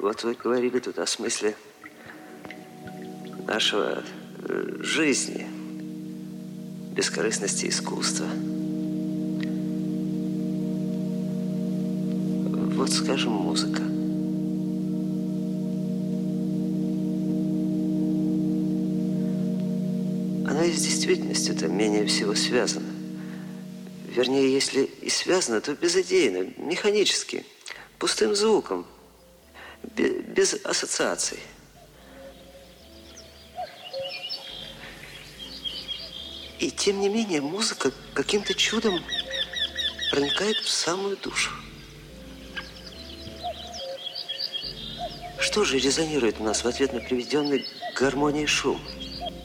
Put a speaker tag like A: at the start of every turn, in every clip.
A: Вот вы говорили тут о смысле нашего э, жизни, бескорыстности искусства. Вот, скажем, музыка. Она и с действительностью-то менее всего связана. Вернее, если и связано, то безыдейно, механически, пустым звуком, без ассоциаций. И тем не менее музыка каким-то чудом проникает в самую душу. Что же резонирует у нас в ответ на приведенный гармонии шум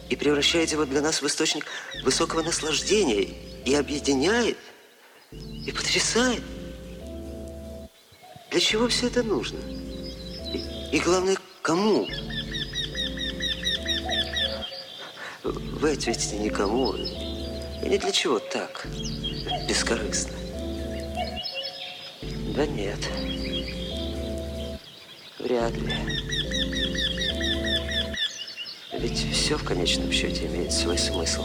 A: и превращает его для нас в источник высокого наслаждения и объединяет, и потрясает? Для чего все это нужно? И, главное, кому? Вы ответите никому. И ни для чего так, бескорыстно. Да нет. Вряд ли. Ведь все в конечном счете имеет свой смысл.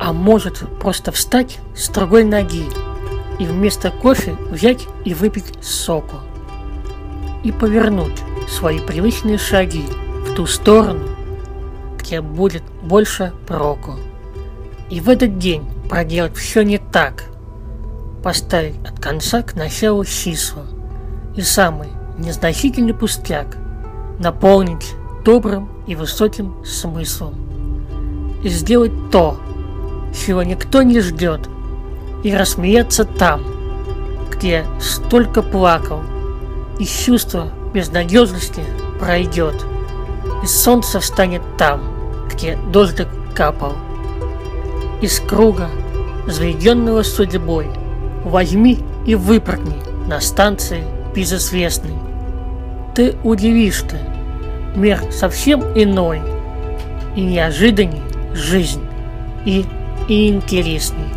B: А может просто встать с другой ноги и вместо кофе взять и выпить соку. И повернуть свои привычные шаги в ту сторону, где будет больше проку. И в этот день проделать все не так. Поставить от конца к началу числа. И самый незначительный пустяк наполнить добрым и высоким смыслом. И сделать то, чего никто не ждет – и рассмеяться там, где столько плакал, и чувство безнадежности пройдет, и солнце встанет там, где дождик капал. Из круга, заведенного судьбой, возьми и выпрыгни на станции безызвестной. Ты удивишь ты, мир совсем иной, и неожиданней жизнь, и, и интересней.